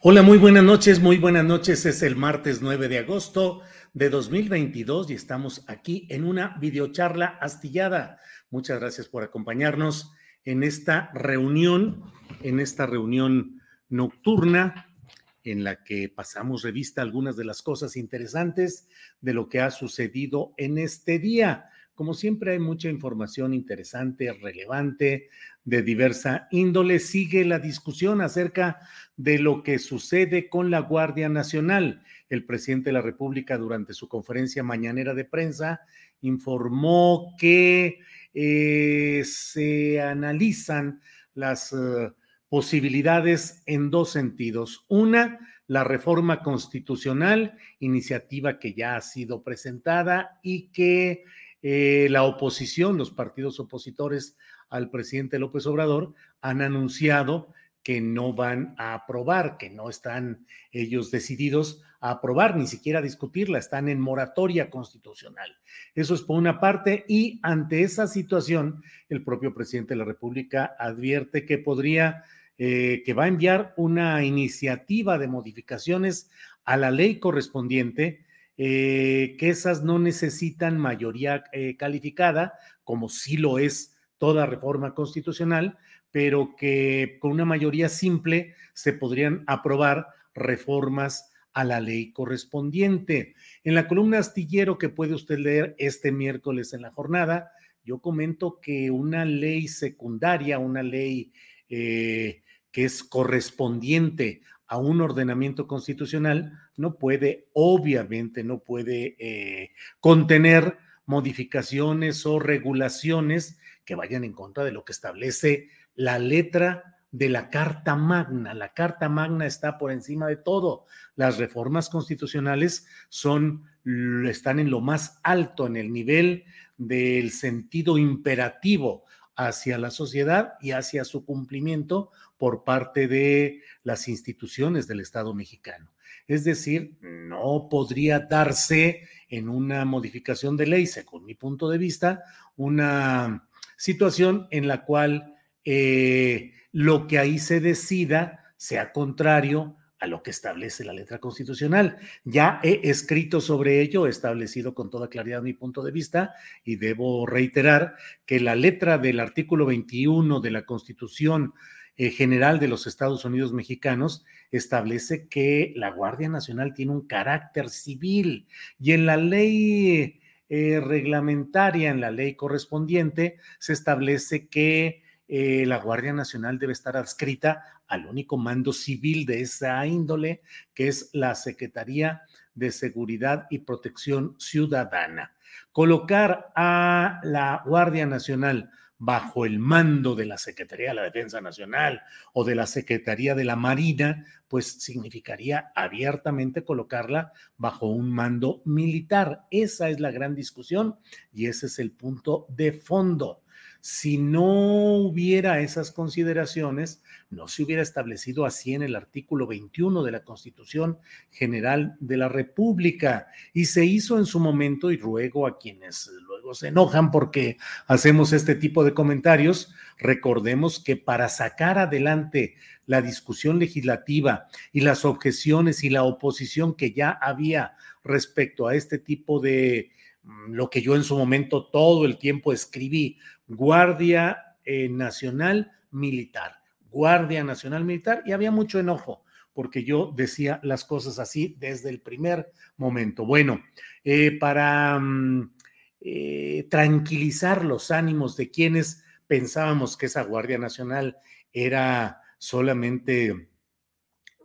Hola, muy buenas noches, muy buenas noches. Es el martes 9 de agosto de 2022 y estamos aquí en una videocharla astillada. Muchas gracias por acompañarnos en esta reunión, en esta reunión nocturna en la que pasamos revista algunas de las cosas interesantes de lo que ha sucedido en este día. Como siempre hay mucha información interesante, relevante, de diversa índole. Sigue la discusión acerca de lo que sucede con la Guardia Nacional. El presidente de la República durante su conferencia mañanera de prensa informó que eh, se analizan las uh, posibilidades en dos sentidos. Una, la reforma constitucional, iniciativa que ya ha sido presentada y que eh, la oposición, los partidos opositores al presidente López Obrador, han anunciado que no van a aprobar, que no están ellos decididos a aprobar, ni siquiera a discutirla, están en moratoria constitucional. Eso es por una parte, y ante esa situación, el propio presidente de la República advierte que podría, eh, que va a enviar una iniciativa de modificaciones a la ley correspondiente eh, que esas no necesitan mayoría eh, calificada, como sí lo es toda reforma constitucional, pero que con una mayoría simple se podrían aprobar reformas a la ley correspondiente. En la columna astillero que puede usted leer este miércoles en la jornada, yo comento que una ley secundaria, una ley eh, que es correspondiente a un ordenamiento constitucional no puede, obviamente, no puede eh, contener modificaciones o regulaciones que vayan en contra de lo que establece la letra de la Carta Magna. La Carta Magna está por encima de todo. Las reformas constitucionales son, están en lo más alto, en el nivel del sentido imperativo hacia la sociedad y hacia su cumplimiento por parte de las instituciones del Estado mexicano. Es decir, no podría darse en una modificación de ley, según mi punto de vista, una situación en la cual eh, lo que ahí se decida sea contrario a lo que establece la letra constitucional. Ya he escrito sobre ello, he establecido con toda claridad mi punto de vista y debo reiterar que la letra del artículo 21 de la Constitución eh, General de los Estados Unidos Mexicanos establece que la Guardia Nacional tiene un carácter civil y en la ley eh, reglamentaria, en la ley correspondiente, se establece que eh, la Guardia Nacional debe estar adscrita al único mando civil de esa índole, que es la Secretaría de Seguridad y Protección Ciudadana. Colocar a la Guardia Nacional bajo el mando de la Secretaría de la Defensa Nacional o de la Secretaría de la Marina, pues significaría abiertamente colocarla bajo un mando militar. Esa es la gran discusión y ese es el punto de fondo. Si no hubiera esas consideraciones, no se hubiera establecido así en el artículo 21 de la Constitución General de la República. Y se hizo en su momento, y ruego a quienes luego se enojan porque hacemos este tipo de comentarios, recordemos que para sacar adelante la discusión legislativa y las objeciones y la oposición que ya había respecto a este tipo de mm, lo que yo en su momento todo el tiempo escribí, Guardia eh, Nacional Militar Guardia Nacional Militar y había mucho enojo porque yo decía las cosas así desde el primer momento. Bueno, eh, para mm, eh, tranquilizar los ánimos de quienes pensábamos que esa Guardia Nacional era solamente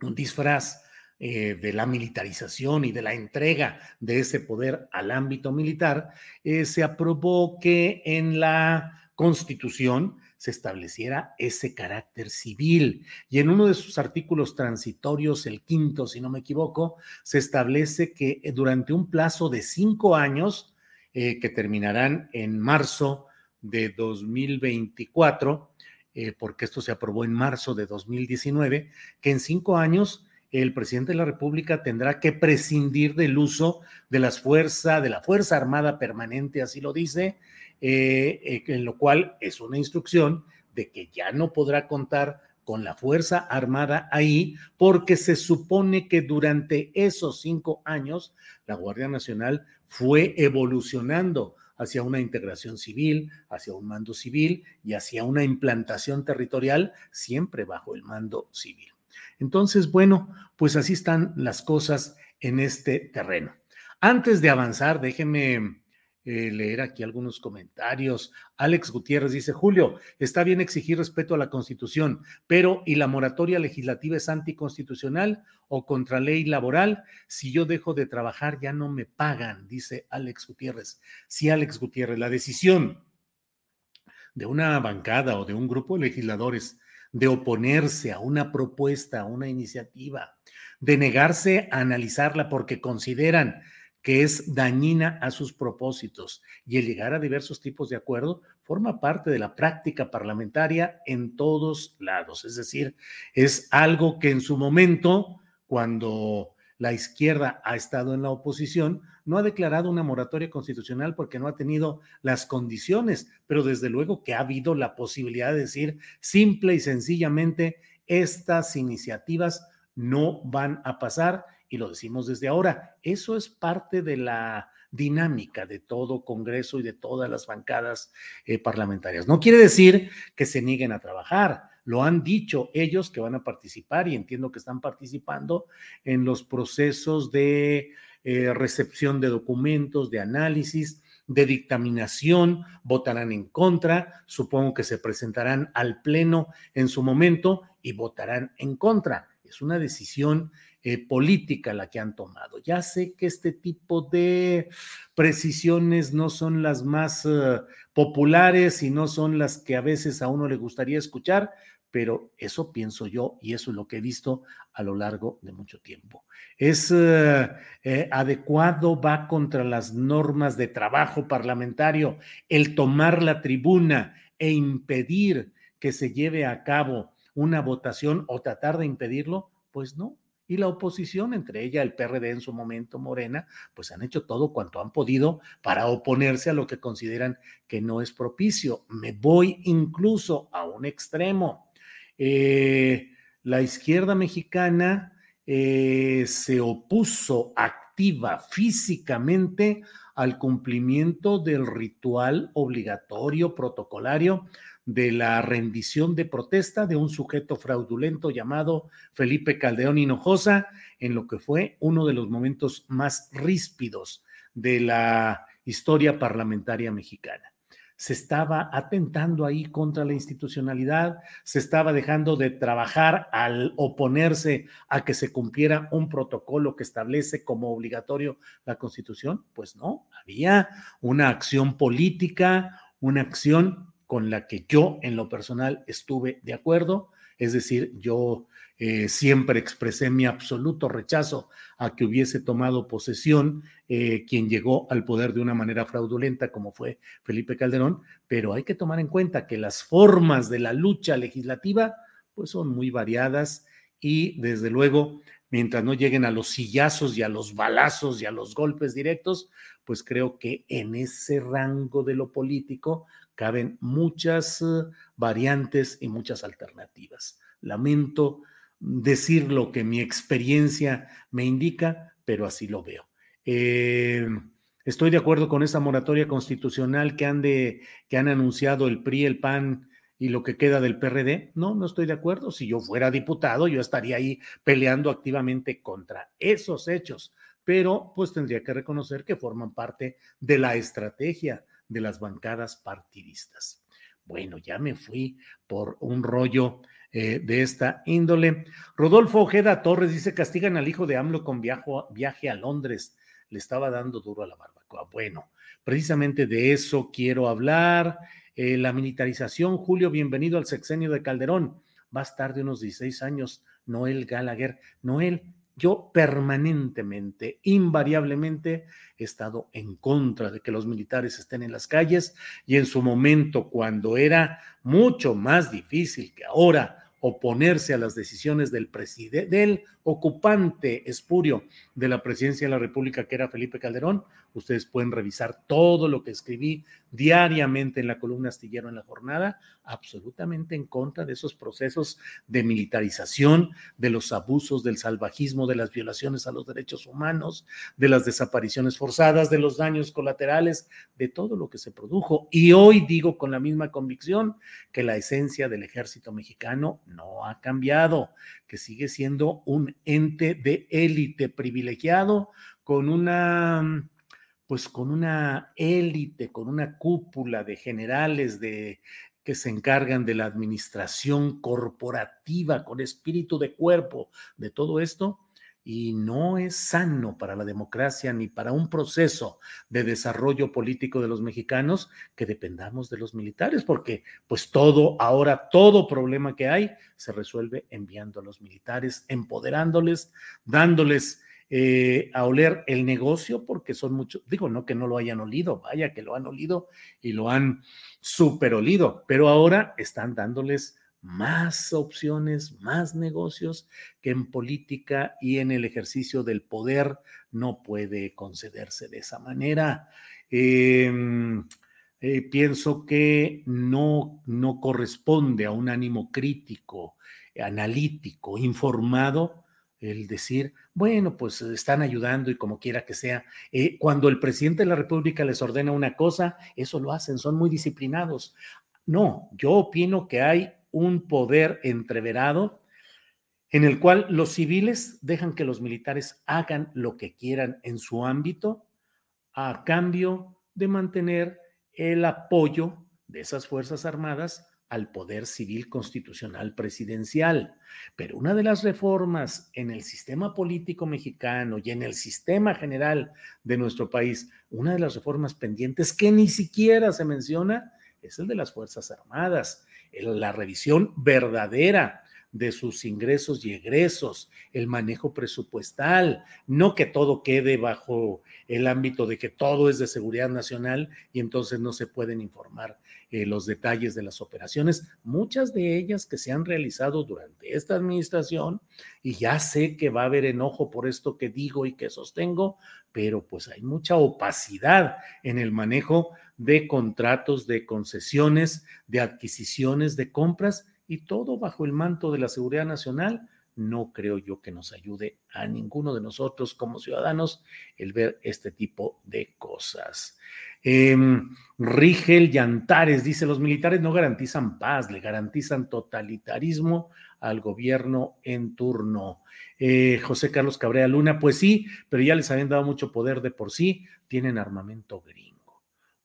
un disfraz eh, de la militarización y de la entrega de ese poder al ámbito militar, se aprobó que en la Constitución se estableciera ese carácter civil. Y en uno de sus artículos transitorios, el quinto, si no me equivoco, se establece que eh, durante un plazo de cinco años, eh, que terminarán en marzo de 2024, eh, porque esto se aprobó en marzo de 2019, que en cinco años el presidente de la República tendrá que prescindir del uso de las fuerzas, de la Fuerza Armada Permanente, así lo dice, eh, eh, en lo cual es una instrucción de que ya no podrá contar con la Fuerza Armada ahí, porque se supone que durante esos cinco años la Guardia Nacional fue evolucionando hacia una integración civil, hacia un mando civil y hacia una implantación territorial, siempre bajo el mando civil. Entonces, bueno, pues así están las cosas en este terreno. Antes de avanzar, déjeme eh, leer aquí algunos comentarios. Alex Gutiérrez dice, Julio, está bien exigir respeto a la Constitución, pero ¿y la moratoria legislativa es anticonstitucional o contra ley laboral? Si yo dejo de trabajar ya no me pagan, dice Alex Gutiérrez. Sí, Alex Gutiérrez, la decisión de una bancada o de un grupo de legisladores de oponerse a una propuesta, a una iniciativa, de negarse a analizarla porque consideran que es dañina a sus propósitos y el llegar a diversos tipos de acuerdo forma parte de la práctica parlamentaria en todos lados. Es decir, es algo que en su momento, cuando la izquierda ha estado en la oposición, no ha declarado una moratoria constitucional porque no ha tenido las condiciones, pero desde luego que ha habido la posibilidad de decir simple y sencillamente, estas iniciativas no van a pasar y lo decimos desde ahora, eso es parte de la dinámica de todo Congreso y de todas las bancadas eh, parlamentarias. No quiere decir que se nieguen a trabajar, lo han dicho ellos que van a participar y entiendo que están participando en los procesos de eh, recepción de documentos, de análisis, de dictaminación, votarán en contra, supongo que se presentarán al Pleno en su momento y votarán en contra. Es una decisión eh, política la que han tomado. Ya sé que este tipo de precisiones no son las más eh, populares y no son las que a veces a uno le gustaría escuchar, pero eso pienso yo y eso es lo que he visto a lo largo de mucho tiempo. ¿Es eh, adecuado, va contra las normas de trabajo parlamentario el tomar la tribuna e impedir que se lleve a cabo una votación o tratar de impedirlo? Pues no, y la oposición, entre ella el PRD en su momento, Morena, pues han hecho todo cuanto han podido para oponerse a lo que consideran que no es propicio. Me voy incluso a un extremo. Eh, la izquierda mexicana eh, se opuso activa físicamente al cumplimiento del ritual obligatorio protocolario de la rendición de protesta de un sujeto fraudulento llamado Felipe Caldeón Hinojosa, en lo que fue uno de los momentos más ríspidos de la historia parlamentaria mexicana. Se estaba atentando ahí contra la institucionalidad, se estaba dejando de trabajar al oponerse a que se cumpliera un protocolo que establece como obligatorio la Constitución. Pues no, había una acción política, una acción con la que yo en lo personal estuve de acuerdo, es decir, yo eh, siempre expresé mi absoluto rechazo a que hubiese tomado posesión eh, quien llegó al poder de una manera fraudulenta como fue Felipe Calderón, pero hay que tomar en cuenta que las formas de la lucha legislativa pues son muy variadas y desde luego mientras no lleguen a los sillazos y a los balazos y a los golpes directos, pues creo que en ese rango de lo político caben muchas eh, variantes y muchas alternativas. Lamento decir lo que mi experiencia me indica, pero así lo veo. Eh, estoy de acuerdo con esa moratoria constitucional que han, de, que han anunciado el PRI, el PAN y lo que queda del PRD. No, no estoy de acuerdo. Si yo fuera diputado, yo estaría ahí peleando activamente contra esos hechos, pero pues tendría que reconocer que forman parte de la estrategia de las bancadas partidistas. Bueno, ya me fui por un rollo eh, de esta índole. Rodolfo Ojeda Torres dice, castigan al hijo de AMLO con viaje a Londres. Le estaba dando duro a la barbacoa. Bueno, precisamente de eso quiero hablar. Eh, la militarización, Julio, bienvenido al sexenio de Calderón. Va a estar de unos 16 años, Noel Gallagher. Noel, yo permanentemente, invariablemente, he estado en contra de que los militares estén en las calles y en su momento, cuando era mucho más difícil que ahora, oponerse a las decisiones del del ocupante espurio de la presidencia de la República, que era Felipe Calderón. Ustedes pueden revisar todo lo que escribí diariamente en la columna astillero en la jornada, absolutamente en contra de esos procesos de militarización, de los abusos, del salvajismo, de las violaciones a los derechos humanos, de las desapariciones forzadas, de los daños colaterales, de todo lo que se produjo. Y hoy digo con la misma convicción que la esencia del ejército mexicano no ha cambiado, que sigue siendo un ente de élite privilegiado con una pues con una élite, con una cúpula de generales de que se encargan de la administración corporativa con espíritu de cuerpo de todo esto, y no es sano para la democracia ni para un proceso de desarrollo político de los mexicanos que dependamos de los militares, porque pues todo, ahora todo problema que hay se resuelve enviando a los militares, empoderándoles, dándoles eh, a oler el negocio, porque son muchos, digo, no que no lo hayan olido, vaya que lo han olido y lo han super olido, pero ahora están dándoles más opciones, más negocios que en política y en el ejercicio del poder no puede concederse de esa manera. Em, eh, pienso que no, no corresponde a un ánimo crítico, analítico, informado, el decir, bueno, pues están ayudando y como quiera que sea. Eh, cuando el presidente de la República les ordena una cosa, eso lo hacen, son muy disciplinados. No, yo opino que hay un poder entreverado en el cual los civiles dejan que los militares hagan lo que quieran en su ámbito a cambio de mantener el apoyo de esas Fuerzas Armadas al poder civil constitucional presidencial. Pero una de las reformas en el sistema político mexicano y en el sistema general de nuestro país, una de las reformas pendientes que ni siquiera se menciona, es el de las Fuerzas Armadas la revisión verdadera de sus ingresos y egresos, el manejo presupuestal, no que todo quede bajo el ámbito de que todo es de seguridad nacional y entonces no se pueden informar eh, los detalles de las operaciones, muchas de ellas que se han realizado durante esta administración, y ya sé que va a haber enojo por esto que digo y que sostengo, pero pues hay mucha opacidad en el manejo de contratos, de concesiones, de adquisiciones, de compras y todo bajo el manto de la seguridad nacional, no creo yo que nos ayude a ninguno de nosotros como ciudadanos el ver este tipo de cosas. Eh, Rigel Yantares dice, los militares no garantizan paz, le garantizan totalitarismo al gobierno en turno. Eh, José Carlos Cabrera Luna, pues sí, pero ya les habían dado mucho poder de por sí, tienen armamento gringo.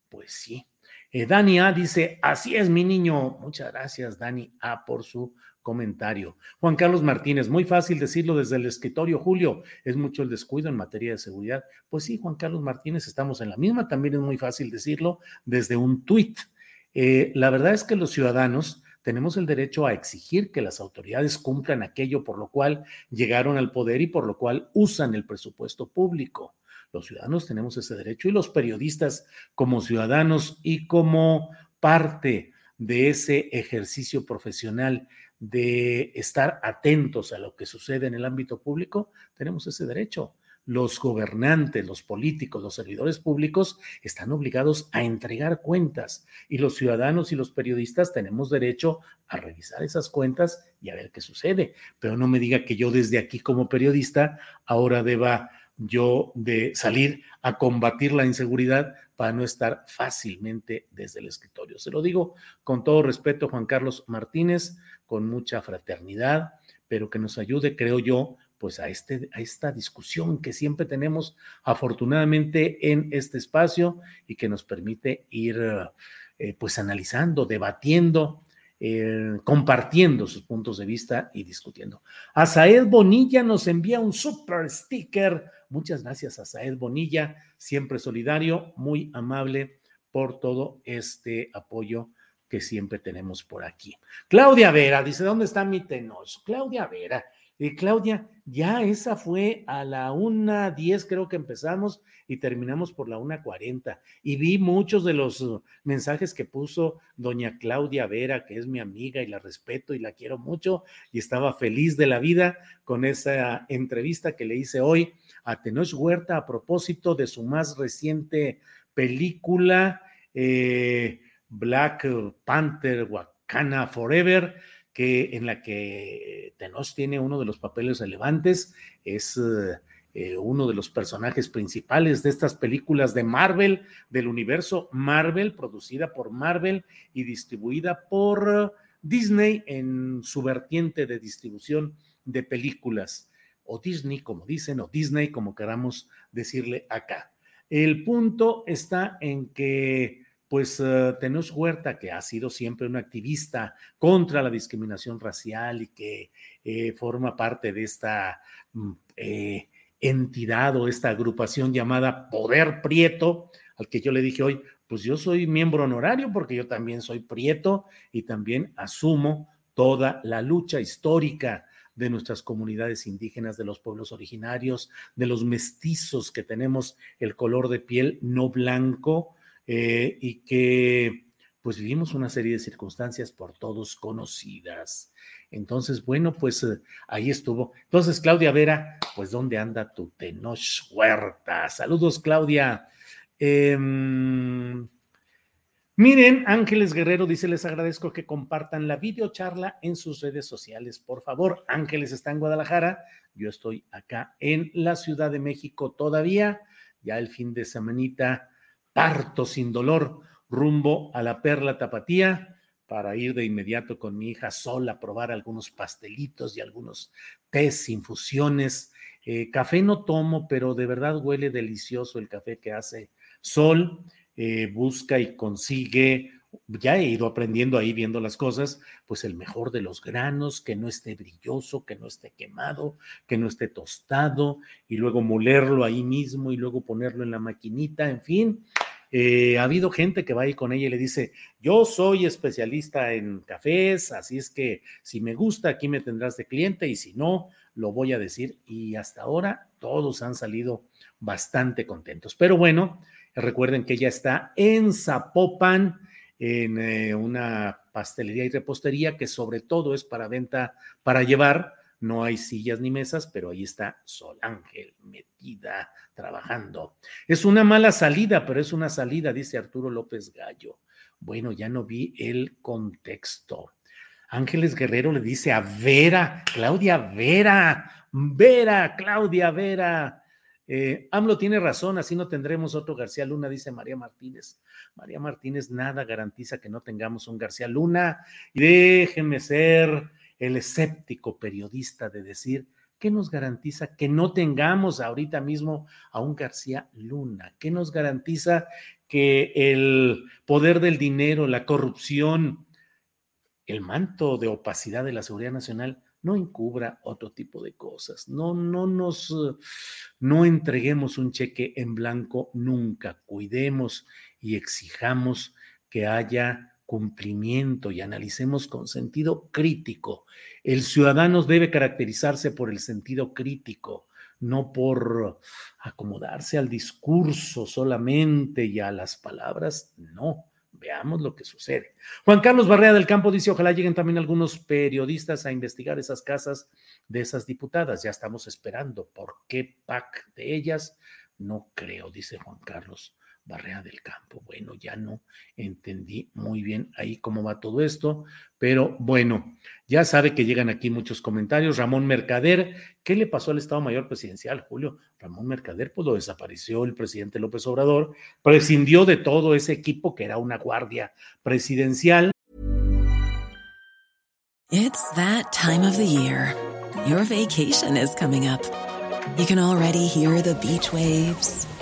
Pues sí, eh, Dani A dice, así es mi niño. Muchas gracias, Dani A, por su comentario. Juan Carlos Martínez, muy fácil decirlo desde el escritorio, Julio, es mucho el descuido en materia de seguridad. Pues sí, Juan Carlos Martínez, estamos en la misma, también es muy fácil decirlo desde un tuit. Eh, la verdad es que los ciudadanos tenemos el derecho a exigir que las autoridades cumplan aquello por lo cual llegaron al poder y por lo cual usan el presupuesto público. Los ciudadanos tenemos ese derecho y los periodistas como ciudadanos y como parte de ese ejercicio profesional de estar atentos a lo que sucede en el ámbito público, tenemos ese derecho los gobernantes, los políticos, los servidores públicos están obligados a entregar cuentas y los ciudadanos y los periodistas tenemos derecho a revisar esas cuentas y a ver qué sucede. Pero no me diga que yo desde aquí como periodista ahora deba yo de salir a combatir la inseguridad para no estar fácilmente desde el escritorio. Se lo digo con todo respeto, Juan Carlos Martínez, con mucha fraternidad, pero que nos ayude, creo yo, pues a, este, a esta discusión que siempre tenemos afortunadamente en este espacio y que nos permite ir eh, pues analizando, debatiendo, eh, compartiendo sus puntos de vista y discutiendo. Asaed Bonilla nos envía un super sticker. Muchas gracias, Asaed Bonilla, siempre solidario, muy amable por todo este apoyo que siempre tenemos por aquí. Claudia Vera dice, ¿dónde está mi tenos? Claudia Vera, Claudia, ya esa fue a la una diez, creo que empezamos y terminamos por la una cuarenta. Y vi muchos de los uh, mensajes que puso doña Claudia Vera, que es mi amiga y la respeto y la quiero mucho, y estaba feliz de la vida con esa entrevista que le hice hoy a Tenoch Huerta a propósito de su más reciente película, eh, Black Panther Wakana Forever que, en la que Tenoch tiene uno de los papeles relevantes, es eh, uno de los personajes principales de estas películas de Marvel, del universo Marvel, producida por Marvel y distribuida por Disney en su vertiente de distribución de películas, o Disney, como dicen, o Disney, como queramos decirle acá. El punto está en que pues uh, Huerta, que ha sido siempre un activista contra la discriminación racial y que eh, forma parte de esta mm, eh, entidad o esta agrupación llamada Poder Prieto, al que yo le dije hoy, pues yo soy miembro honorario porque yo también soy prieto y también asumo toda la lucha histórica de nuestras comunidades indígenas, de los pueblos originarios, de los mestizos que tenemos el color de piel no blanco, eh, y que pues vivimos una serie de circunstancias por todos conocidas. Entonces, bueno, pues eh, ahí estuvo. Entonces, Claudia Vera, pues ¿dónde anda tu Tenoch Huerta? Saludos, Claudia. Em, miren, Ángeles Guerrero dice, les agradezco que compartan la videocharla en sus redes sociales, por favor. Ángeles está en Guadalajara, yo estoy acá en la Ciudad de México todavía, ya el fin de semanita parto sin dolor rumbo a la Perla Tapatía para ir de inmediato con mi hija sola a probar algunos pastelitos y algunos tés, infusiones. Eh, café no tomo, pero de verdad huele delicioso el café que hace Sol. Eh, busca y consigue, ya he ido aprendiendo ahí viendo las cosas, pues el mejor de los granos, que no esté brilloso, que no esté quemado, que no esté tostado, y luego molerlo ahí mismo y luego ponerlo en la maquinita, en fin, eh, ha habido gente que va ahí con ella y le dice, yo soy especialista en cafés, así es que si me gusta, aquí me tendrás de cliente y si no, lo voy a decir. Y hasta ahora todos han salido bastante contentos. Pero bueno, recuerden que ella está en Zapopan, en eh, una pastelería y repostería que sobre todo es para venta, para llevar no hay sillas ni mesas, pero ahí está Sol Ángel metida trabajando. Es una mala salida, pero es una salida, dice Arturo López Gallo. Bueno, ya no vi el contexto. Ángeles Guerrero le dice a Vera, Claudia Vera, Vera, Claudia Vera. Eh, AMLO tiene razón, así no tendremos otro García Luna, dice María Martínez. María Martínez nada garantiza que no tengamos un García Luna. Y déjeme ser el escéptico periodista de decir, ¿qué nos garantiza que no tengamos ahorita mismo a un García Luna? ¿Qué nos garantiza que el poder del dinero, la corrupción, el manto de opacidad de la seguridad nacional no encubra otro tipo de cosas? No, no nos, no entreguemos un cheque en blanco nunca. Cuidemos y exijamos que haya cumplimiento y analicemos con sentido crítico. El ciudadano debe caracterizarse por el sentido crítico, no por acomodarse al discurso solamente y a las palabras, no. Veamos lo que sucede. Juan Carlos Barrea del Campo dice, ojalá lleguen también algunos periodistas a investigar esas casas de esas diputadas. Ya estamos esperando. ¿Por qué PAC de ellas? No creo, dice Juan Carlos. Barrea del Campo. Bueno, ya no entendí muy bien ahí cómo va todo esto, pero bueno, ya sabe que llegan aquí muchos comentarios. Ramón Mercader, ¿qué le pasó al Estado Mayor Presidencial, Julio? Ramón Mercader, pues lo desapareció el presidente López Obrador, prescindió de todo ese equipo que era una guardia presidencial.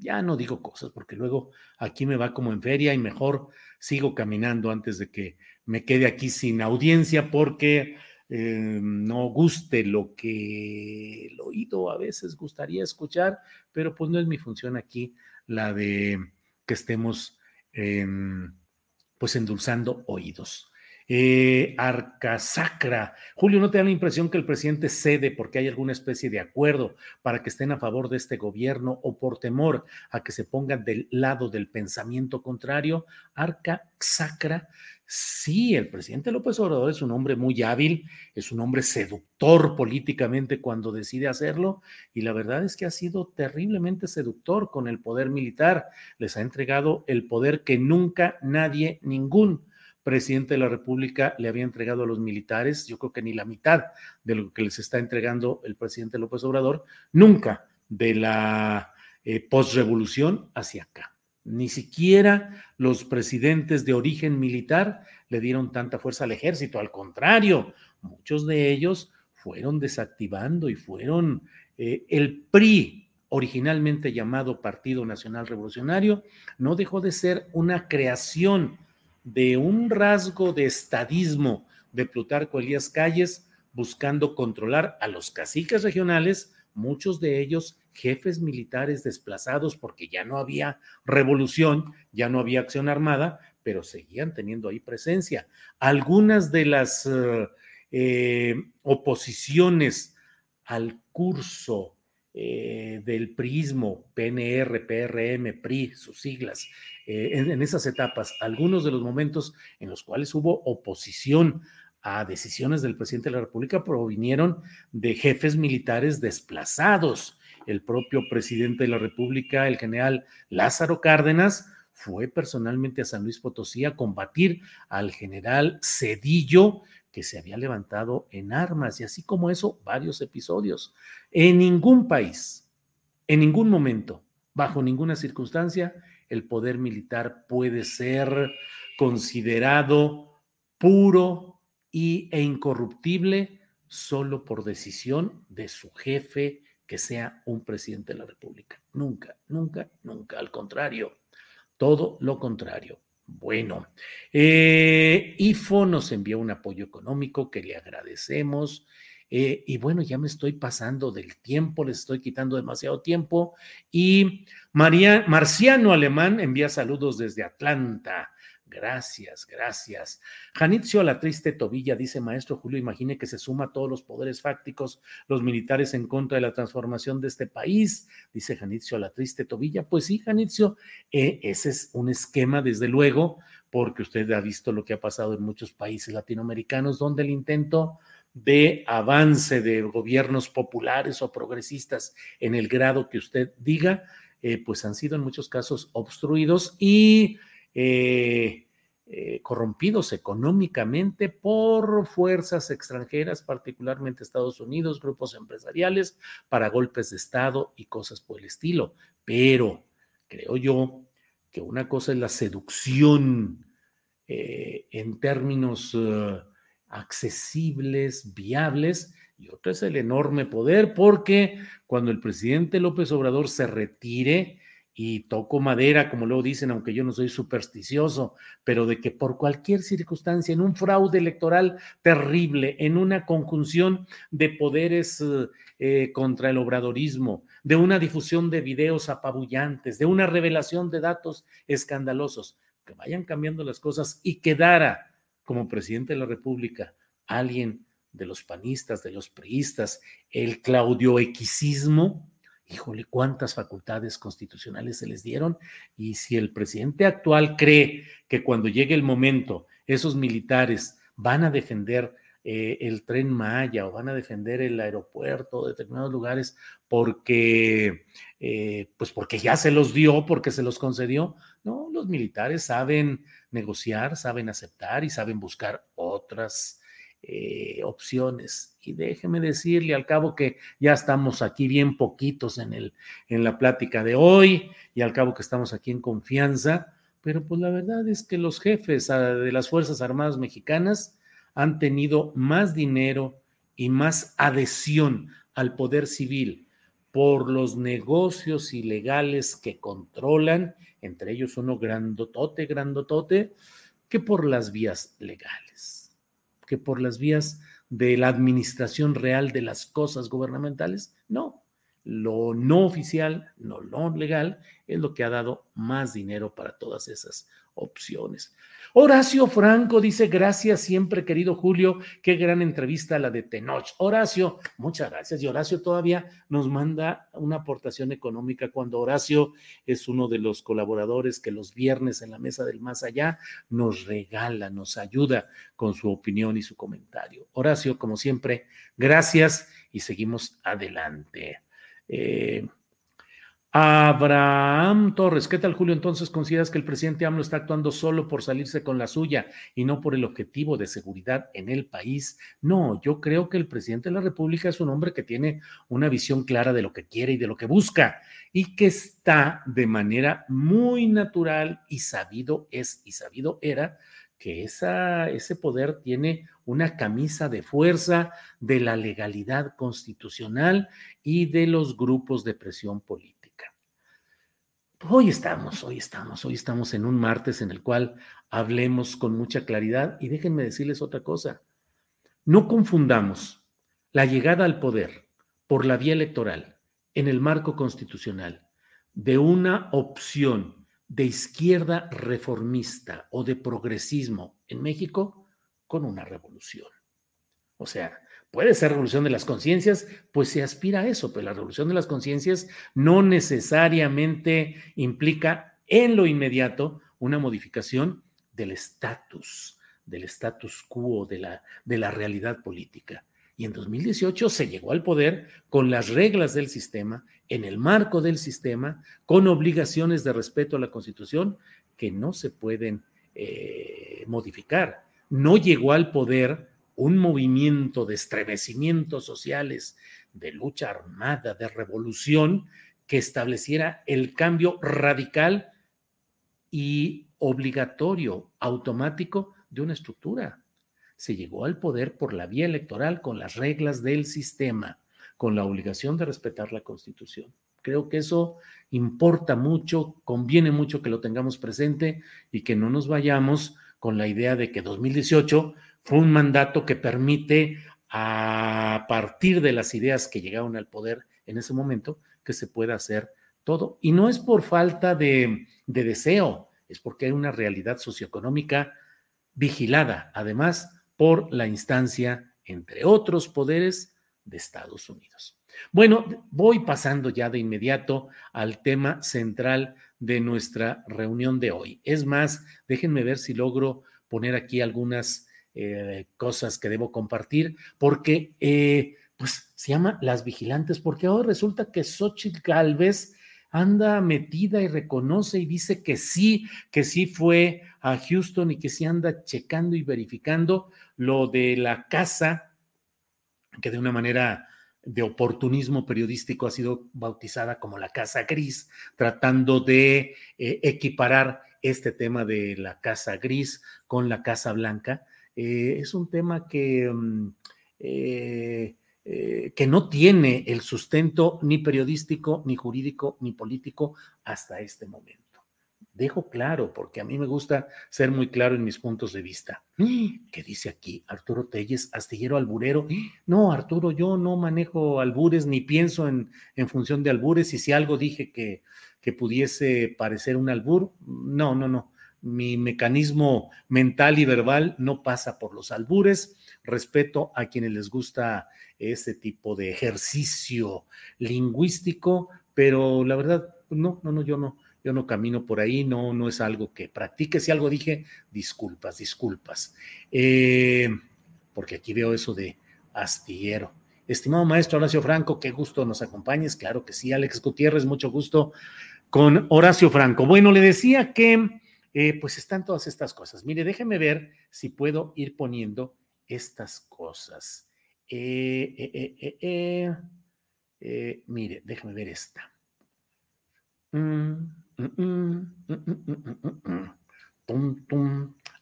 Ya no digo cosas porque luego aquí me va como en feria y mejor sigo caminando antes de que me quede aquí sin audiencia porque eh, no guste lo que el oído a veces gustaría escuchar, pero pues no es mi función aquí la de que estemos em, pues endulzando oídos. Eh, Arcasacra. Julio, ¿no te da la impresión que el presidente cede porque hay alguna especie de acuerdo para que estén a favor de este gobierno o por temor a que se pongan del lado del pensamiento contrario? Arcasacra. Sí, el presidente López Obrador es un hombre muy hábil, es un hombre seductor políticamente cuando decide hacerlo y la verdad es que ha sido terriblemente seductor con el poder militar. Les ha entregado el poder que nunca nadie, ningún presidente de la República le había entregado a los militares, yo creo que ni la mitad de lo que les está entregando el presidente López Obrador, nunca de la eh, postrevolución hacia acá. Ni siquiera los presidentes de origen militar le dieron tanta fuerza al ejército, al contrario, muchos de ellos fueron desactivando y fueron eh, el PRI, originalmente llamado Partido Nacional Revolucionario, no dejó de ser una creación de un rasgo de estadismo de Plutarco Elías Calles buscando controlar a los caciques regionales, muchos de ellos jefes militares desplazados porque ya no había revolución, ya no había acción armada, pero seguían teniendo ahí presencia. Algunas de las eh, eh, oposiciones al curso eh, del prismo, PNR, PRM, PRI, sus siglas, eh, en, esas etapas, algunos de los momentos en los cuales hubo oposición a decisiones del presidente de la República provinieron de jefes militares desplazados. El propio presidente de la República, el general Lázaro Cárdenas, fue personalmente a San Luis Potosí a combatir al general Cedillo, que se había levantado en armas, y así como eso, varios episodios. En ningún país, en ningún momento, bajo ninguna circunstancia, el poder militar puede ser considerado puro y, e incorruptible solo por decisión de su jefe, que sea un presidente de la República. Nunca, nunca, nunca. Al contrario, todo lo contrario. Bueno, eh, IFO nos envió un apoyo económico que le agradecemos. Eh, y bueno, ya me estoy pasando del tiempo, les estoy quitando demasiado tiempo. Y María, Marciano Alemán envía saludos desde Atlanta. Gracias, gracias. Janitzio la triste tobilla, dice maestro Julio, imagine que se suma todos los poderes fácticos, los militares en contra de la transformación de este país, dice Janitzio la triste tobilla. Pues sí, Janitzio, eh, ese es un esquema, desde luego, porque usted ha visto lo que ha pasado en muchos países latinoamericanos, donde el intento de avance de gobiernos populares o progresistas en el grado que usted diga, eh, pues han sido en muchos casos obstruidos y eh, eh, corrompidos económicamente por fuerzas extranjeras, particularmente Estados Unidos, grupos empresariales, para golpes de Estado y cosas por el estilo. Pero creo yo que una cosa es la seducción en términos accesibles, viables, y otro es el enorme poder, porque cuando el presidente López Obrador se retire, y toco madera, como luego dicen, aunque yo no soy supersticioso, pero de que por cualquier circunstancia, en un fraude electoral terrible, en una conjunción de poderes eh, contra el obradorismo, de una difusión de videos apabullantes, de una revelación de datos escandalosos, que vayan cambiando las cosas y quedara como presidente de la República alguien de los panistas, de los priistas, el claudioequisismo, híjole, cuántas facultades constitucionales se les dieron. Y si el presidente actual cree que cuando llegue el momento, esos militares van a defender eh, el tren Maya o van a defender el aeropuerto de determinados lugares porque, eh, pues porque ya se los dio, porque se los concedió. No, los militares saben negociar, saben aceptar y saben buscar otras eh, opciones. Y déjeme decirle al cabo que ya estamos aquí bien poquitos en, el, en la plática de hoy y al cabo que estamos aquí en confianza, pero pues la verdad es que los jefes ah, de las Fuerzas Armadas Mexicanas han tenido más dinero y más adhesión al poder civil por los negocios ilegales que controlan, entre ellos uno grandotote, grandotote, que por las vías legales, que por las vías de la administración real de las cosas gubernamentales. No, lo no oficial, no lo legal, es lo que ha dado más dinero para todas esas opciones. Horacio Franco dice, gracias siempre, querido Julio, qué gran entrevista la de Tenoch. Horacio, muchas gracias. Y Horacio todavía nos manda una aportación económica cuando Horacio es uno de los colaboradores que los viernes en la mesa del más allá nos regala, nos ayuda con su opinión y su comentario. Horacio, como siempre, gracias y seguimos adelante. Eh, Abraham Torres, ¿qué tal Julio? Entonces, ¿consideras que el presidente AMLO está actuando solo por salirse con la suya y no por el objetivo de seguridad en el país? No, yo creo que el presidente de la República es un hombre que tiene una visión clara de lo que quiere y de lo que busca y que está de manera muy natural y sabido es y sabido era que ese poder tiene una camisa de fuerza de la legalidad constitucional y de los grupos de presión política. Hoy estamos, hoy estamos, hoy estamos en un martes en el cual hablemos con mucha claridad y déjenme decirles otra cosa. No confundamos la llegada al poder por la vía electoral en el marco constitucional de una opción de izquierda reformista o de progresismo en México con una revolución. O sea, Puede ser revolución de las conciencias, pues se aspira a eso, pero la revolución de las conciencias no necesariamente implica en lo inmediato una modificación del estatus, del status quo, de la, de la realidad política. Y en 2018 se llegó al poder con las reglas del sistema, en el marco del sistema, con obligaciones de respeto a la Constitución que no se pueden eh, modificar. No llegó al poder un movimiento de estremecimientos sociales, de lucha armada, de revolución, que estableciera el cambio radical y obligatorio, automático de una estructura. Se llegó al poder por la vía electoral con las reglas del sistema, con la obligación de respetar la constitución. Creo que eso importa mucho, conviene mucho que lo tengamos presente y que no nos vayamos con la idea de que 2018 fue un mandato que permite, a partir de las ideas que llegaron al poder en ese momento, que se pueda hacer todo. Y no es por falta de, deseo, es porque hay una realidad socioeconómica vigilada, además, por la instancia, entre otros poderes, de Estados Unidos. Bueno, voy pasando ya de inmediato al tema central de nuestra reunión de hoy. Es más, déjenme ver si logro poner aquí algunas eh, cosas que debo compartir, porque eh, pues se llama Las Vigilantes, porque ahora resulta que Xochitl Galvez anda metida y reconoce y dice que sí, que sí fue a Houston y que sí anda checando y verificando lo de la casa, que de una manera de oportunismo periodístico ha sido bautizada como la Casa Gris, tratando de eh, equiparar este tema de la Casa Gris con la Casa Blanca. Eh, es un tema que... Mm, eh, eh, que no tiene el sustento ni periodístico, ni jurídico, ni político hasta este momento. Dejo claro, porque a mí me gusta ser muy claro en mis puntos de vista. ¿Qué dice aquí Arturo Telles, astillero alburero? No, Arturo, yo no manejo albures ni pienso en, en función de albures y si algo dije que, que pudiese parecer un albur, no, no, no. Mi mecanismo mental y verbal no pasa por los albures. Respeto a quienes les gusta ese tipo de ejercicio lingüístico, pero la verdad, no, no, no, yo no, yo no camino por ahí, no, no es algo que practique. Si algo dije, disculpas, disculpas. Eh, porque aquí veo eso de astillero. Estimado maestro Horacio Franco, qué gusto nos acompañes. Claro que sí, Alex Gutiérrez, mucho gusto con Horacio Franco. Bueno, le decía que eh, pues están todas estas cosas. Mire, déjeme ver si puedo ir poniendo estas cosas. Eh, eh, mire, déjame ver esta.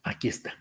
Aquí está.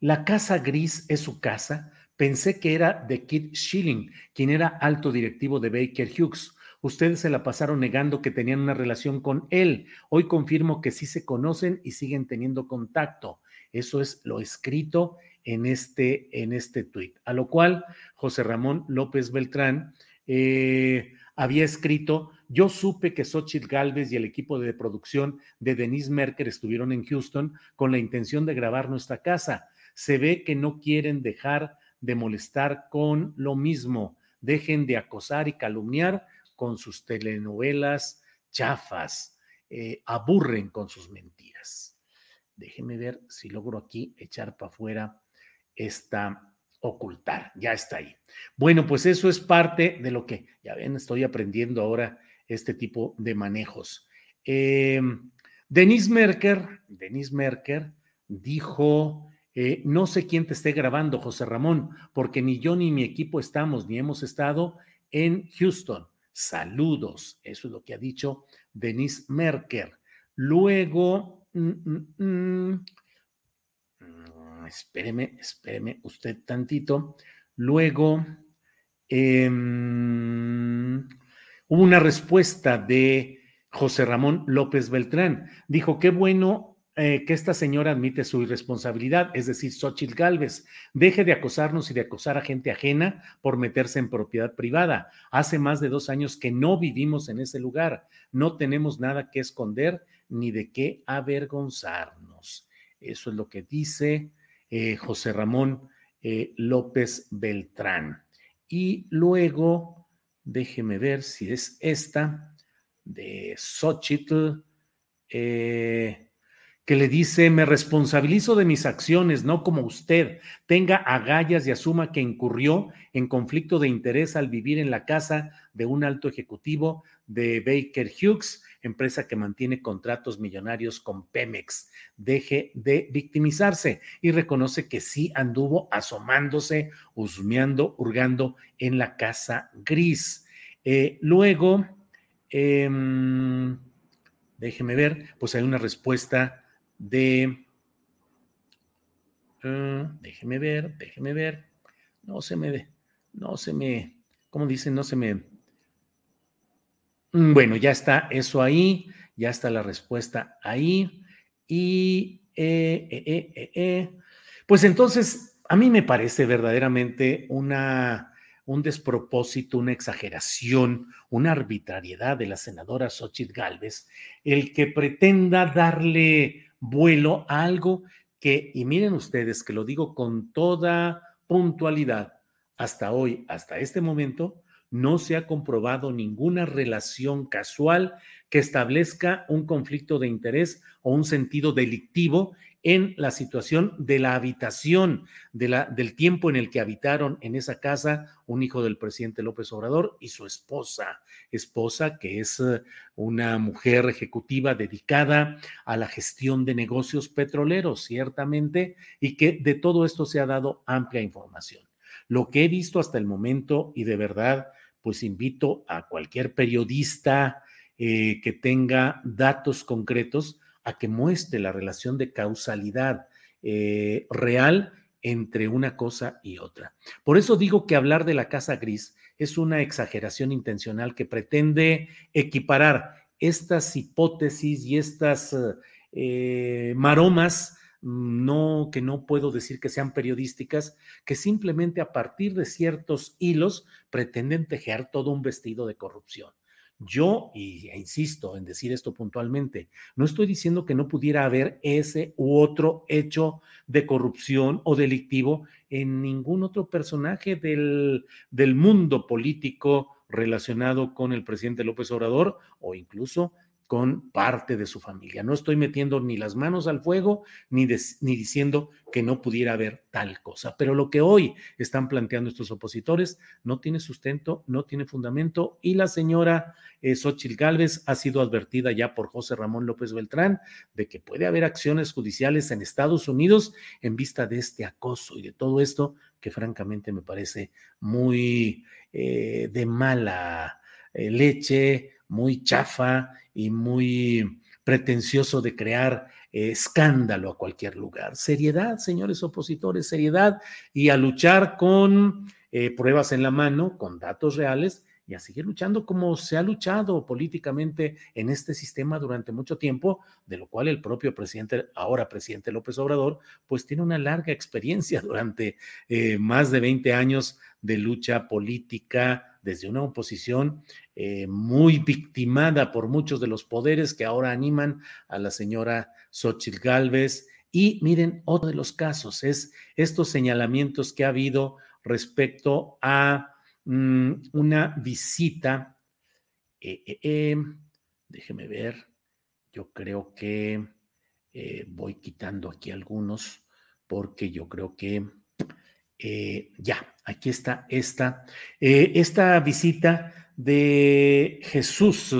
la casa gris es su casa. Pensé que era de Kit Schilling, quien era alto directivo de Baker Hughes. Ustedes se la pasaron negando que tenían una relación con él. Hoy confirmo que sí se conocen y siguen teniendo contacto. Eso es lo escrito en este, en este tuit. A lo cual José Ramón López Beltrán eh, había escrito, yo supe que Xochitl Galvez y el equipo de producción de Denise Merker estuvieron en Houston con la intención de grabar nuestra casa. Se ve que no quieren dejar de molestar con lo mismo. Dejen de acosar y calumniar con sus telenovelas chafas. Eh, aburren con sus mentiras. Déjenme ver si logro aquí echar para afuera esta ocultar. Ya está ahí. Bueno, pues eso es parte de lo que, ya ven, estoy aprendiendo ahora este tipo de manejos. Eh, Denise Merker, Denise Merker dijo, eh, no sé quién te esté grabando, José Ramón, porque ni yo ni mi equipo estamos, ni hemos estado en Houston. Saludos, eso es lo que ha dicho Denise Merker. Luego, mm, mm, mm, espéreme, espéreme usted tantito. Luego, em, hubo una respuesta de José Ramón López Beltrán. Dijo, qué bueno eh, que esta señora admite su irresponsabilidad, es decir, Xochitl Galvez, deje de acosarnos y de acosar a gente ajena por meterse en propiedad privada. Hace más de dos años que no vivimos en ese lugar, no tenemos nada que esconder ni de qué avergonzarnos. Eso es lo que dice eh, José Ramón eh, López Beltrán. Y luego, déjeme ver si es esta, de Xochitl, eh, que le dice, me responsabilizo de mis acciones, no como usted. Tenga agallas y asuma que incurrió en conflicto de interés al vivir en la casa de un alto ejecutivo de Baker Hughes empresa que mantiene contratos millonarios con Pemex. Deje de victimizarse y reconoce que sí anduvo asomándose, husmeando, hurgando en la casa gris. Eh, luego, em, déjeme ver, pues hay una respuesta de... Ah, déjeme ver, déjeme ver. No se me, no se me, ¿cómo dicen? No se me Mm, bueno, ya está eso ahí, ya está la respuesta ahí. Y eh, eh, eh, pues entonces, a mí me parece verdaderamente una, un despropósito, una exageración, una arbitrariedad de la senadora Xochitl Galvez, el que pretenda darle vuelo a algo que, y miren ustedes que lo digo con toda puntualidad, hasta hoy, hasta este momento, no se ha comprobado ninguna relación casual que establezca un conflicto de interés o un sentido delictivo en la situación de la habitación, de la, del tiempo en el que habitaron en esa casa un hijo del presidente López Obrador y su esposa, esposa que es eh, una mujer ejecutiva dedicada a la gestión de negocios petroleros, ciertamente, y que de todo esto se ha dado amplia información. Lo que he visto hasta el momento, y de verdad, pues invito a cualquier periodista eh, que tenga datos concretos, a que muestre la relación de causalidad eh, real entre una cosa y otra. Por eso digo que hablar de la casa gris es una exageración intencional que pretende equiparar estas hipótesis y estas eh, maromas no que no puedo decir que sean periodísticas, que simplemente a partir de ciertos hilos pretenden tejer todo un vestido de corrupción. Yo, y e insisto en decir esto puntualmente, no estoy diciendo que no pudiera haber ese u otro hecho de corrupción o delictivo en ningún otro personaje del, del mundo político relacionado con el presidente López Obrador o incluso con parte de su familia. No estoy metiendo ni las manos al fuego ni, diciendo que no pudiera haber tal cosa, pero lo que hoy están planteando estos opositores no tiene sustento, no tiene fundamento y la señora eh, Xochitl Gálvez ha sido advertida ya por José Ramón López Beltrán de que puede haber acciones judiciales en Estados Unidos en vista de este acoso y de todo esto que francamente me parece muy eh, de mala eh, leche, muy chafa y muy pretencioso de crear eh, escándalo a cualquier lugar. Seriedad, señores opositores, seriedad y a luchar con eh, pruebas en la mano, con datos reales y a seguir luchando como se ha luchado políticamente en este sistema durante mucho tiempo, de lo cual el propio presidente, ahora presidente López Obrador, pues tiene una larga experiencia durante eh, más de 20 años de lucha política desde una oposición eh, muy victimada por muchos de los poderes que ahora animan a la señora Xochitl Gálvez. Y miren, otro de los casos es estos señalamientos que ha habido respecto a Mm, una visita. Eh, eh, eh, déjeme ver, yo creo que voy quitando aquí algunos porque yo creo que ya, aquí está esta, esta visita de Jesús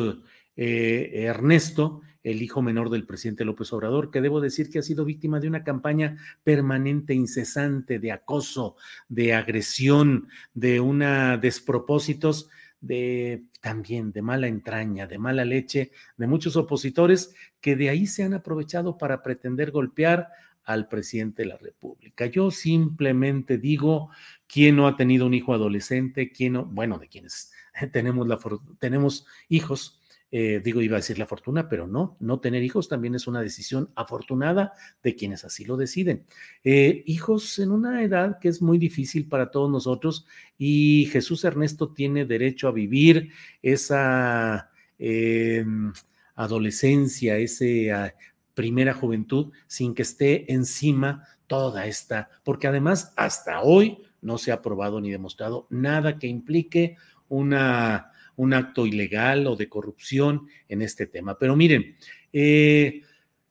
Ernesto el hijo menor del presidente López Obrador, que debo decir que ha sido víctima de una campaña permanente, incesante, de acoso, de agresión, de una despropósitos, de también de mala entraña, de mala leche, de muchos opositores que de ahí se han aprovechado para pretender golpear al presidente de la República. Yo simplemente digo, ¿quién no ha tenido un hijo adolescente? ¿Quién no? Bueno, de quienes tenemos, la, tenemos hijos, eh, digo, iba a decir la fortuna, pero no, no tener hijos también es una decisión afortunada de quienes así lo deciden. Eh, hijos en una edad que es muy difícil para todos nosotros y Jesús Ernesto tiene derecho a vivir esa em, adolescencia, esa primera juventud sin que esté encima toda esta, porque además hasta hoy no se ha probado ni demostrado nada que implique una un acto ilegal o de corrupción en este tema. Pero miren, eh,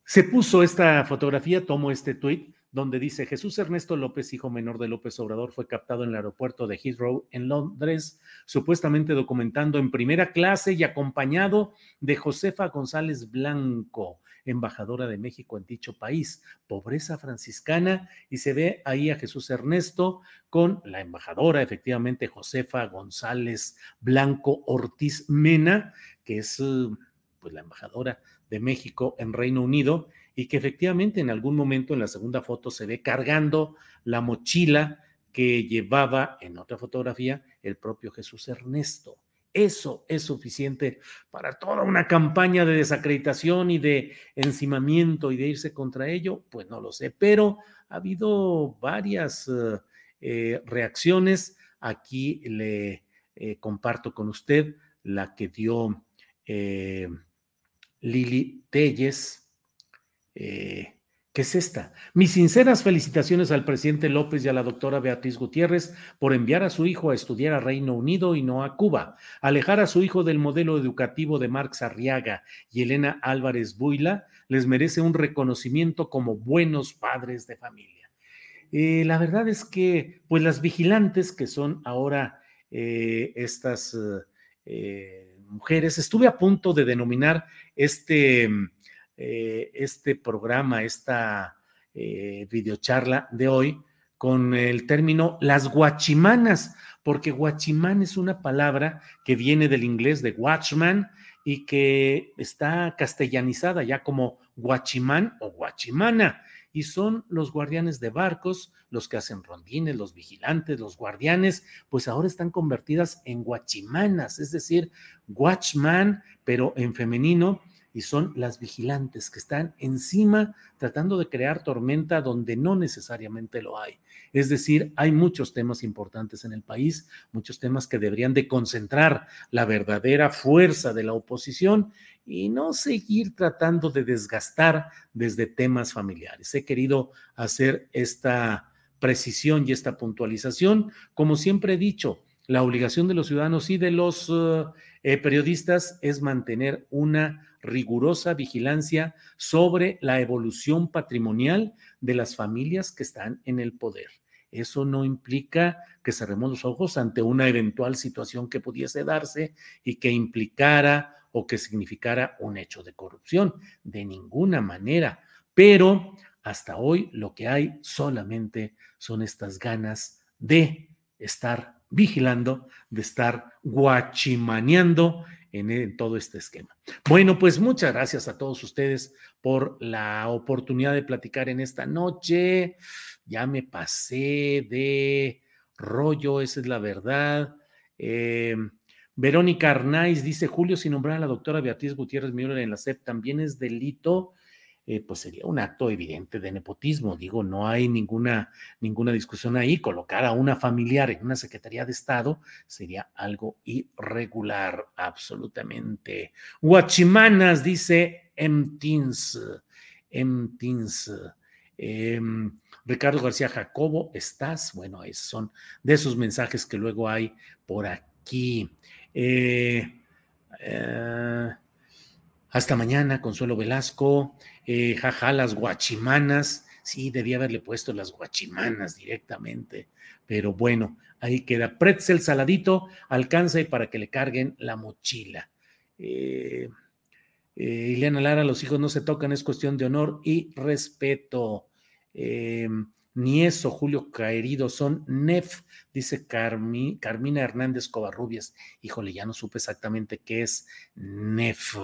se puso esta fotografía, tomo este tuit, donde dice Jesús Ernesto López, hijo menor de López Obrador, fue captado en el aeropuerto de Heathrow en Londres, supuestamente documentando en primera clase y acompañado de Josefa González Blanco, embajadora de México en dicho país, pobreza franciscana, y se ve ahí a Jesús Ernesto con la embajadora, efectivamente, Josefa González Blanco Ortiz Mena, que es pues la embajadora de México en Reino Unido, y que efectivamente en algún momento en la segunda foto se ve cargando la mochila que llevaba en otra fotografía el propio Jesús Ernesto. Eso es suficiente para toda una campaña de desacreditación y de encimamiento y de irse contra ello, pues no lo sé, pero ha habido varias eh, eh, reacciones. Aquí le eh, comparto con usted la que dio Lili Telles, ¿Qué es esta? Mis sinceras felicitaciones al presidente López y a la doctora Beatriz Gutiérrez por enviar a su hijo a estudiar a Reino Unido y no a Cuba, alejar a su hijo del modelo educativo de Marx Arriaga y Elena Álvarez Buila, les merece un reconocimiento como buenos padres de familia. Eh, la verdad es que, pues las vigilantes que son ahora eh, estas eh, mujeres, estuve a punto de denominar este eh, este programa, esta eh, videocharla de hoy con el término las guachimanas, porque guachimán es una palabra que viene del inglés de watchman y que está castellanizada ya como guachimán o guachimana y son los guardianes de barcos, los que hacen rondines, los vigilantes, los guardianes, pues ahora están convertidas en guachimanas, es decir, watchman, pero en femenino, y son las vigilantes que están encima tratando de crear tormenta donde no necesariamente lo hay. Es decir, hay muchos temas importantes en el país, muchos temas que deberían de concentrar la verdadera fuerza de la oposición y no seguir tratando de desgastar desde temas familiares. He querido hacer esta precisión y esta puntualización. Como siempre he dicho, la obligación de los ciudadanos y de los eh, periodistas es mantener una rigurosa vigilancia sobre la evolución patrimonial de las familias que están en el poder. Eso no implica que cerremos los ojos ante una eventual situación que pudiese darse y que implicara o que significara un hecho de corrupción. De ninguna manera. Pero hasta hoy lo que hay solamente son estas ganas de estar vigilando, de estar guachimaneando en, todo este esquema. Bueno, pues muchas gracias a todos ustedes por la oportunidad de platicar en esta noche. Ya me pasé de rollo, esa es la verdad. Eh, Verónica Arnaiz dice, Julio, sin nombrar a la doctora Beatriz Gutiérrez Müller en la SEP, también es delito. Eh, pues sería un acto evidente de nepotismo. Digo, no hay ninguna, ninguna discusión ahí. Colocar a una familiar en una Secretaría de Estado sería algo irregular, absolutamente. Guachimanas, dice Emtins. Emtins. Em, Ricardo García Jacobo, ¿estás? Bueno, esos son de esos mensajes que luego hay por aquí. eh, eh hasta mañana, Consuelo Velasco. Eh, jaja, las guachimanas. Sí, debía haberle puesto las guachimanas directamente. Pero bueno, ahí queda. Pretzel saladito, alcance para que le carguen la mochila. Eh, eh, Ileana Lara, los hijos no se tocan, es cuestión de honor y respeto. Ni eso, Julio Caerido, son NEF, dice Carmina Hernández Covarrubias. Híjole, ya no supe exactamente qué es NEF.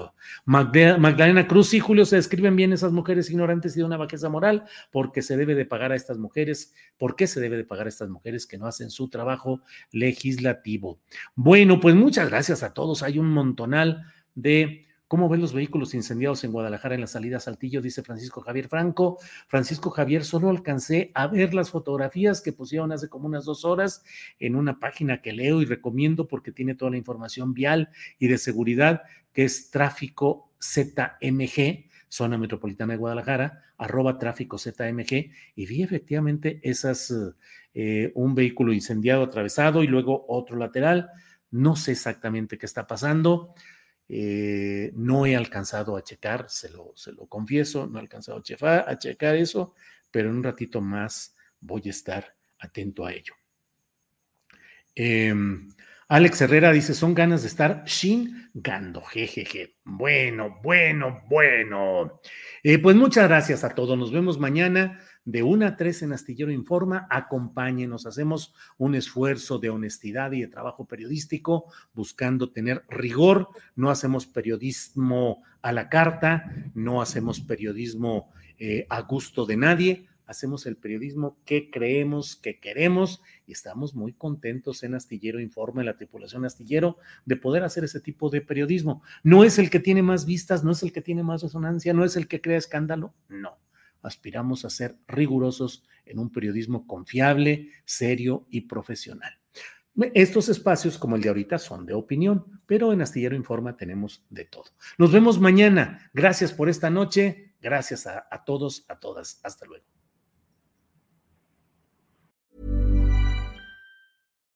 Magdalena Cruz, sí, Julio, se describen bien esas mujeres ignorantes y de una bajeza moral, porque se debe de pagar a estas mujeres, ¿por qué se debe de pagar a estas mujeres que no hacen su trabajo legislativo? Bueno, pues muchas gracias a todos, hay un montonal de ¿Cómo ven los vehículos incendiados en Guadalajara en la salida Saltillo? Dice Francisco Javier Franco. Francisco Javier, solo alcancé a ver las fotografías que pusieron hace como unas dos horas en una página que leo y recomiendo porque tiene toda la información vial y de seguridad, que es tráfico ZMG, zona metropolitana de Guadalajara, arroba tráfico ZMG, y vi efectivamente esas, eh, un vehículo incendiado atravesado y luego otro lateral. No sé exactamente qué está pasando. Eh, no he alcanzado a checar, se lo, se lo confieso, no he alcanzado a, a checar eso, pero en un ratito más voy a estar atento a ello. Em, Alex Herrera dice, son ganas de estar gando jejeje. Bueno, bueno, bueno. Eh, pues muchas gracias a todos. Nos vemos mañana de 1 a 3 en Astillero Informa. Acompáñenos, hacemos un esfuerzo de honestidad y de trabajo periodístico buscando tener rigor. No hacemos periodismo a la carta, no hacemos periodismo eh, a gusto de nadie hacemos el periodismo que creemos, que queremos y estamos muy contentos en Astillero Informe, la tripulación Astillero, de poder hacer ese tipo de periodismo. No es el que tiene más vistas, no es el que tiene más resonancia, no es el que crea escándalo, no. Aspiramos a ser rigurosos en un periodismo confiable, serio y profesional. Estos espacios, como el de ahorita, son de opinión, pero en Astillero Informa tenemos de todo. Nos vemos mañana. Gracias por esta noche. Gracias a, a todos, a todas. Hasta luego.